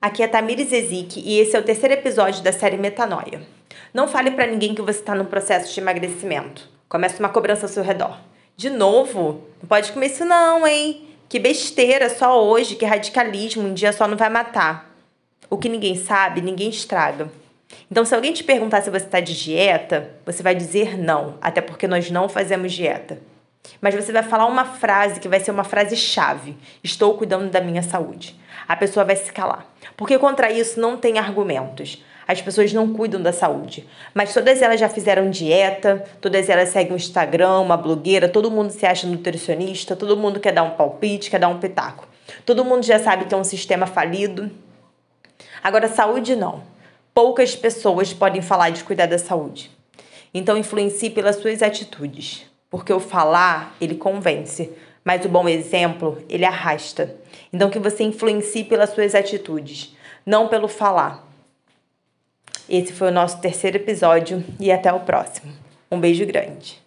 Aqui é Tamires Ezik e esse é o terceiro episódio da série Metanoia. Não fale para ninguém que você está no processo de emagrecimento. Começa uma cobrança ao seu redor. De novo? Não pode comer isso não, hein? Que besteira, só hoje, que radicalismo, um dia só não vai matar. O que ninguém sabe, ninguém estraga. Então, se alguém te perguntar se você está de dieta, você vai dizer não, até porque nós não fazemos dieta. Mas você vai falar uma frase que vai ser uma frase chave: Estou cuidando da minha saúde. A pessoa vai se calar. Porque contra isso não tem argumentos. As pessoas não cuidam da saúde. Mas todas elas já fizeram dieta, todas elas seguem o Instagram, uma blogueira, todo mundo se acha nutricionista, todo mundo quer dar um palpite, quer dar um pitaco. Todo mundo já sabe que é um sistema falido. Agora, saúde não. Poucas pessoas podem falar de cuidar da saúde. Então, influencie pelas suas atitudes porque o falar, ele convence, mas o bom exemplo, ele arrasta. Então que você influencie pelas suas atitudes, não pelo falar. Esse foi o nosso terceiro episódio e até o próximo. Um beijo grande.